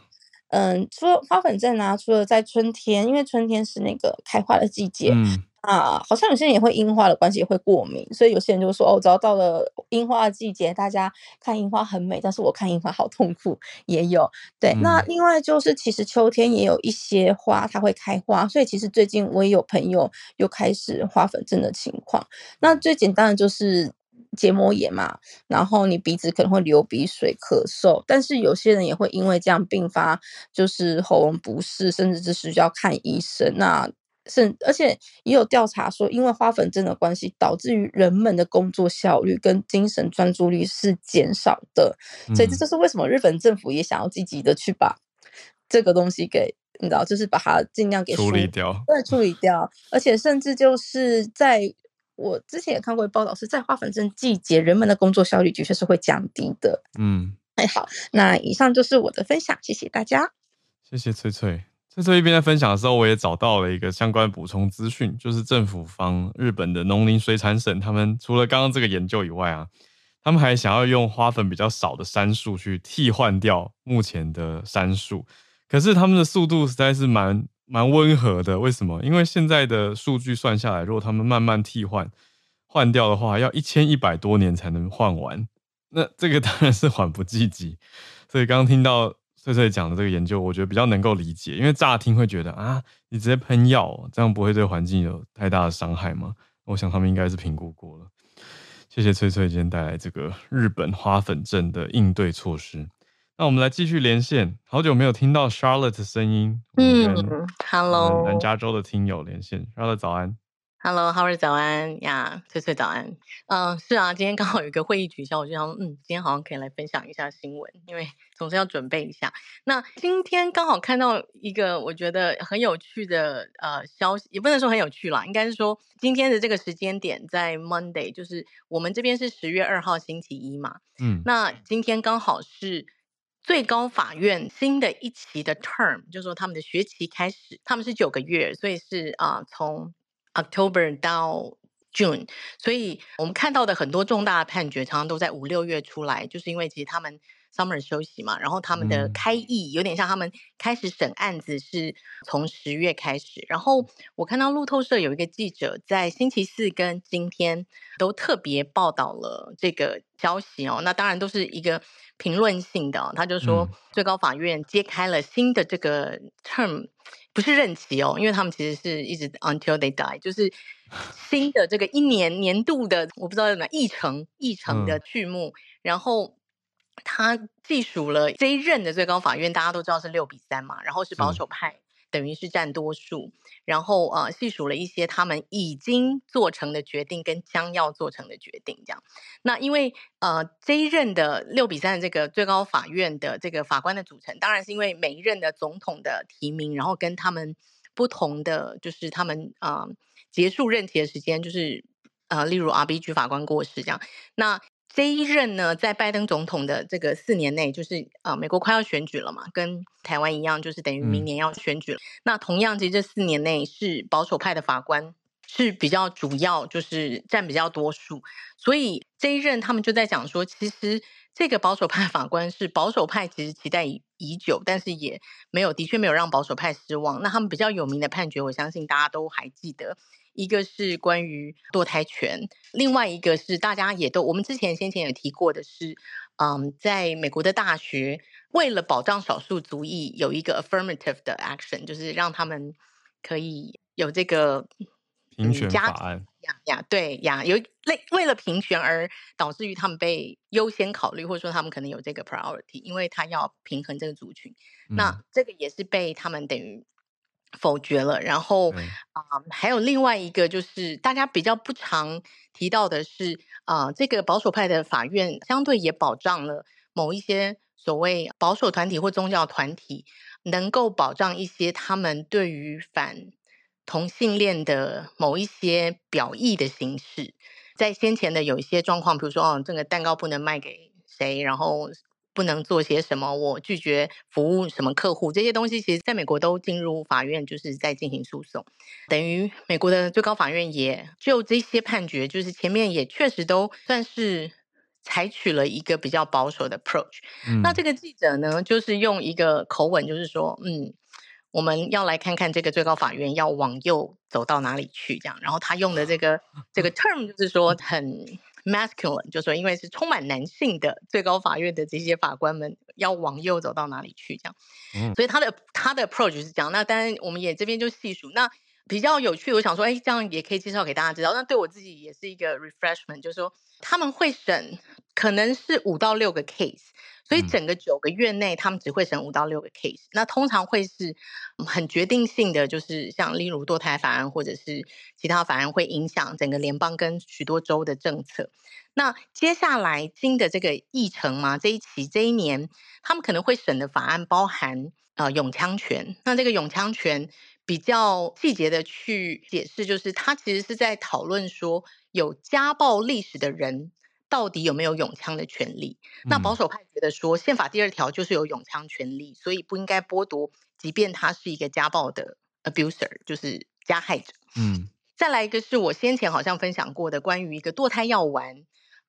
嗯，除了花粉症啊，除了在春天，因为春天是那个开花的季节。嗯啊，好像有些人也会樱花的关系也会过敏，所以有些人就说哦，只要到了樱花的季节，大家看樱花很美，但是我看樱花好痛苦，也有。对，嗯、那另外就是其实秋天也有一些花它会开花，所以其实最近我也有朋友又开始花粉症的情况。那最简单的就是结膜炎嘛，然后你鼻子可能会流鼻水、咳嗽，但是有些人也会因为这样并发就是喉咙不适，甚至是需要看医生。那甚，而且也有调查说，因为花粉症的关系，导致于人们的工作效率跟精神专注力是减少的。嗯、所以这就是为什么日本政府也想要积极的去把这个东西给，你知道，就是把它尽量给处理掉，对，处理掉。而且甚至就是在我之前也看过报道，是在花粉症季节，人们的工作效率的确是会降低的。嗯，哎，好，那以上就是我的分享，谢谢大家，谢谢翠翠。翠翠一边在分享的时候，我也找到了一个相关补充资讯，就是政府方日本的农林水产省，他们除了刚刚这个研究以外啊，他们还想要用花粉比较少的杉树去替换掉目前的杉树，可是他们的速度实在是蛮蛮温和的。为什么？因为现在的数据算下来，如果他们慢慢替换换掉的话，要一千一百多年才能换完，那这个当然是缓不济急。所以刚刚听到。翠翠讲的这个研究，我觉得比较能够理解，因为乍听会觉得啊，你直接喷药，这样不会对环境有太大的伤害吗？我想他们应该是评估过了。谢谢翠翠今天带来这个日本花粉症的应对措施。那我们来继续连线，好久没有听到 Charlotte 的声音。嗯，Hello，南加州的听友连线，Charlotte 早安。Hello，Howard，早安呀，翠翠早安。嗯，是啊，今天刚好有一个会议取消，我就想说，嗯，今天好像可以来分享一下新闻，因为总是要准备一下。那今天刚好看到一个我觉得很有趣的呃消息，也不能说很有趣啦，应该是说今天的这个时间点在 Monday，就是我们这边是十月二号星期一嘛。嗯，那今天刚好是最高法院新的一期的 term，就是说他们的学期开始，他们是九个月，所以是啊、从。October 到 June，所以我们看到的很多重大的判决，常常都在五六月出来，就是因为其实他们 summer 休息嘛，然后他们的开议有点像他们开始审案子是从十月开始。然后我看到路透社有一个记者在星期四跟今天都特别报道了这个消息哦，那当然都是一个评论性的哦，他就说最高法院揭开了新的这个 term。不是任期哦，因为他们其实是一直 until they die，就是新的这个一年年度的，我不知道叫什么议程议程的序幕。嗯、然后他记数了这一任的最高法院，大家都知道是六比三嘛，然后是保守派。嗯等于是占多数，然后呃细数了一些他们已经做成的决定跟将要做成的决定，这样。那因为呃这一任的六比三的这个最高法院的这个法官的组成，当然是因为每一任的总统的提名，然后跟他们不同的就是他们呃结束任期的时间，就是呃例如 RBG 法官过世这样。那这一任呢，在拜登总统的这个四年内，就是呃，美国快要选举了嘛，跟台湾一样，就是等于明年要选举了。嗯、那同样，其实这四年内是保守派的法官是比较主要，就是占比较多数。所以这一任他们就在讲说，其实这个保守派法官是保守派其实期待已已久，但是也没有，的确没有让保守派失望。那他们比较有名的判决，我相信大家都还记得。一个是关于堕胎权，另外一个是大家也都我们之前先前有提过的是，嗯，在美国的大学为了保障少数族裔，有一个 affirmative 的 action，就是让他们可以有这个平权法案呀呀，对呀，有为为了平权而导致于他们被优先考虑，或者说他们可能有这个 priority，因为他要平衡这个族群，嗯、那这个也是被他们等于。否决了，然后啊、还有另外一个就是大家比较不常提到的是啊、呃，这个保守派的法院相对也保障了某一些所谓保守团体或宗教团体，能够保障一些他们对于反同性恋的某一些表意的形式，在先前的有一些状况，比如说哦，这个蛋糕不能卖给谁，然后。不能做些什么，我拒绝服务什么客户，这些东西其实在美国都进入法院，就是在进行诉讼。等于美国的最高法院也就这些判决，就是前面也确实都算是采取了一个比较保守的 approach。嗯。那这个记者呢，就是用一个口吻，就是说，嗯，我们要来看看这个最高法院要往右走到哪里去，这样。然后他用的这个这个 term 就是说很。Masculine 就是说，因为是充满男性的最高法院的这些法官们要往右走到哪里去？这样，嗯，所以他的他的 approach 是这样。那当然，我们也这边就细数。那比较有趣，我想说，哎，这样也可以介绍给大家知道。那对我自己也是一个 refreshment，就是说他们会审可能是五到六个 case。所以整个九个月内，他们只会审五到六个 case，那通常会是很决定性的，就是像例如堕胎法案或者是其他法案，会影响整个联邦跟许多州的政策。那接下来新的这个议程嘛，这一期这一年，他们可能会审的法案包含呃永枪权。那这个永枪权比较细节的去解释，就是他其实是在讨论说有家暴历史的人。到底有没有永枪的权利？那保守派觉得说，宪法第二条就是有永枪权利，所以不应该剥夺，即便他是一个家暴的 abuser，就是加害者。嗯，再来一个是我先前好像分享过的关于一个堕胎药丸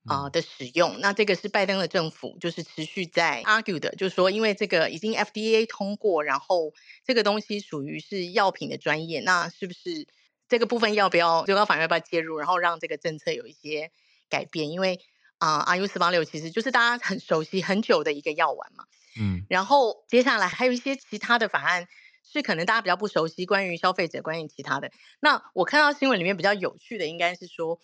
啊、呃、的使用，那这个是拜登的政府就是持续在 argue 的，就是说因为这个已经 FDA 通过，然后这个东西属于是药品的专业，那是不是这个部分要不要最高法院要不要介入，然后让这个政策有一些改变？因为啊，RU 四八六其实就是大家很熟悉很久的一个药丸嘛。嗯，然后接下来还有一些其他的法案是可能大家比较不熟悉，关于消费者，关于其他的。那我看到新闻里面比较有趣的，应该是说，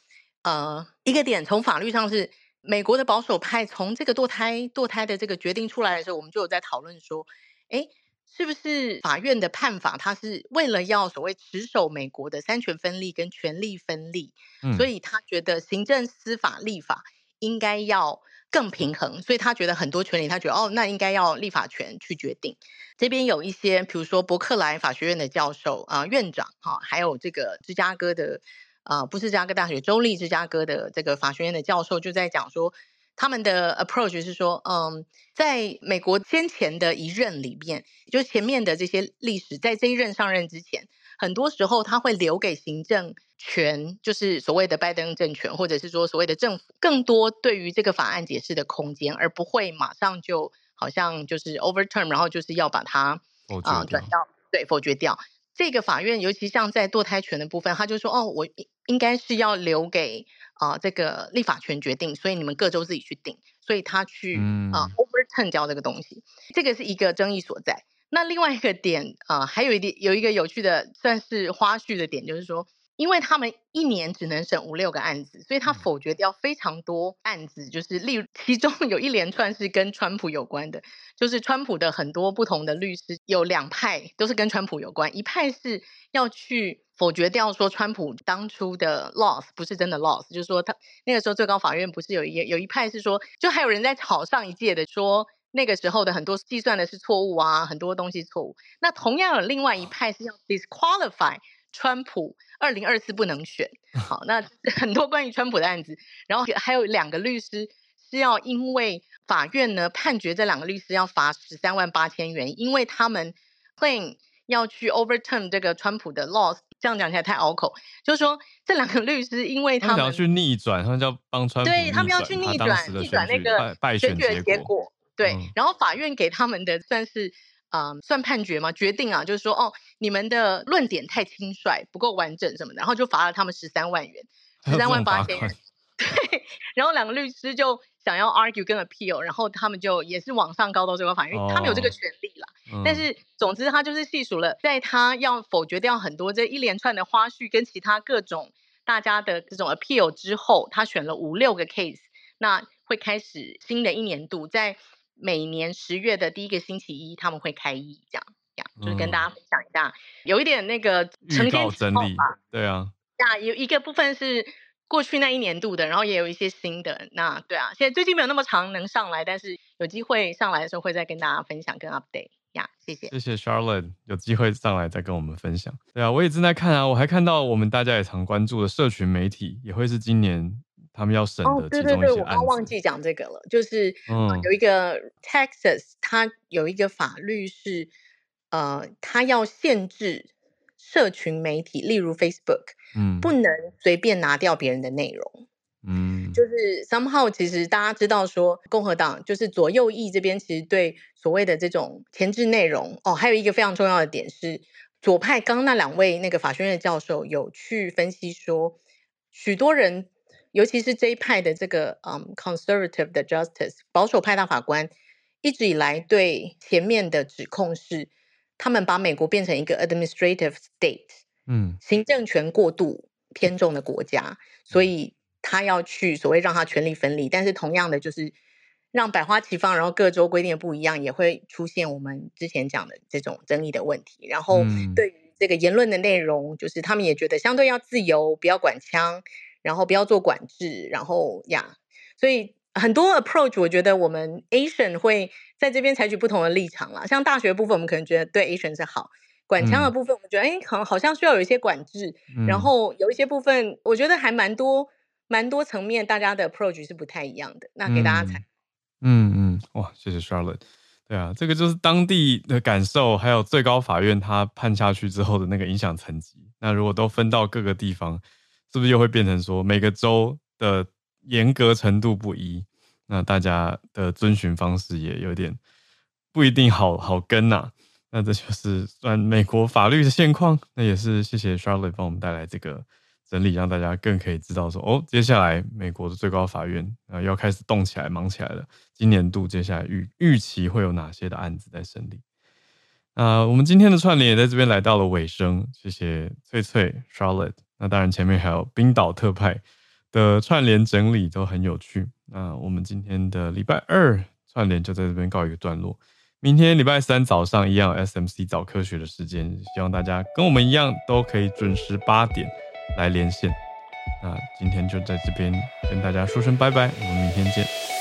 呃，一个点从法律上是美国的保守派从这个堕胎堕胎的这个决定出来的时候，我们就有在讨论说，哎，是不是法院的判法，他是为了要所谓持守美国的三权分立跟权力分立，嗯、所以他觉得行政、司法、立法应该要更平衡，所以他觉得很多权利，他觉得哦，那应该要立法权去决定。这边有一些，比如说伯克莱法学院的教授啊、院长哈、哦，还有这个芝加哥的啊、不是芝加哥大学州立芝加哥的这个法学院的教授就在讲说。他们的 approach 是说，嗯，在美国先前的一任里面，就前面的这些历史，在这一任上任之前，很多时候他会留给行政权，就是所谓的拜登政权，或者是说所谓的政府，更多对于这个法案解释的空间，而不会马上就好像就是 overturn，然后就是要把它啊转到对否决掉。这个法院，尤其像在堕胎权的部分，他就说，哦，我应该是要留给。啊、呃，这个立法权决定，所以你们各州自己去定，所以他去啊、嗯呃、overturn 掉这个东西，这个是一个争议所在。那另外一个点啊、呃，还有一点有一个有趣的算是花絮的点，就是说，因为他们一年只能审五六个案子，所以他否决掉非常多案子，就是例如 其中有一连串是跟川普有关的，就是川普的很多不同的律师有两派都是跟川普有关，一派是要去。否决掉说川普当初的 loss 不是真的 loss，就是说他那个时候最高法院不是有一有一派是说，就还有人在吵上一届的说那个时候的很多计算的是错误啊，很多东西错误。那同样有另外一派是要 disqualify 川普二零二四不能选。好，那 很多关于川普的案子，然后还有两个律师是要因为法院呢判决这两个律师要罚十三万八千元，因为他们 claim 要去 overturn 这个川普的 loss。这样讲起来太拗口，就是说这两个律师，因为他们，要去逆转，他们要帮川普，对他们要去逆转逆转那个选举结果，对，嗯、然后法院给他们的算是嗯、呃、算判决嘛，决定啊，就是说哦，你们的论点太轻率，不够完整什么的，然后就罚了他们十三万元，十 三万八千元。对，然后两个律师就想要 argue 跟 appeal，然后他们就也是往上告到最高法院，因为他们有这个权利了。哦、但是总之他就是细数了，在他要否决掉很多这一连串的花絮跟其他各种大家的这种 appeal 之后，他选了五六个 case，那会开始新的一年度，在每年十月的第一个星期一他们会开议，这样这样就是跟大家分享一下，嗯、有一点那个承先启后吧，对啊，那，有一个部分是。过去那一年度的，然后也有一些新的，那对啊，现在最近没有那么长能上来，但是有机会上来的时候会再跟大家分享跟 update 呀，谢谢。谢谢 Charlotte，有机会上来再跟我们分享。对啊，我也正在看啊，我还看到我们大家也常关注的社群媒体也会是今年他们要审的其中一些案子。哦，对对对，我刚忘记讲这个了，就是嗯，有一个 Texas，它有一个法律是呃，它要限制。社群媒体，例如 Facebook，嗯，不能随便拿掉别人的内容，嗯，就是 somehow，其实大家知道说，共和党就是左右翼这边，其实对所谓的这种前置内容，哦，还有一个非常重要的点是，左派刚刚那两位那个法学院的教授有去分析说，许多人，尤其是这一派的这个嗯 conservative 的 justice 保守派大法官，一直以来对前面的指控是。他们把美国变成一个 administrative state，嗯，行政权过度偏重的国家，所以他要去所谓让他权力分离。但是同样的，就是让百花齐放，然后各州规定的不一样，也会出现我们之前讲的这种争议的问题。然后对于这个言论的内容，就是他们也觉得相对要自由，不要管枪，然后不要做管制，然后呀，所以。很多 approach，我觉得我们 Asian 会在这边采取不同的立场啦。像大学部分，我们可能觉得对 Asian 是好；管枪的部分，我们觉得哎，好、嗯，好像需要有一些管制。嗯、然后有一些部分，我觉得还蛮多、蛮多层面，大家的 approach 是不太一样的。那给大家猜。嗯嗯，哇，谢谢 Charlotte。对啊，这个就是当地的感受，还有最高法院他判下去之后的那个影响层级。那如果都分到各个地方，是不是又会变成说每个州的严格程度不一？那大家的遵循方式也有点不一定好好跟呐、啊。那这就是算美国法律的现况。那也是谢谢 Charlotte 帮我们带来这个整理，让大家更可以知道说，哦，接下来美国的最高法院啊要开始动起来、忙起来了。今年度接下来预预期会有哪些的案子在审理？那我们今天的串联也在这边来到了尾声。谢谢翠翠 Charlotte。那当然前面还有冰岛特派的串联整理都很有趣。那我们今天的礼拜二串联就在这边告一个段落。明天礼拜三早上一样 SMC 早科学的时间，希望大家跟我们一样都可以准时八点来连线。那今天就在这边跟大家说声拜拜，我们明天见。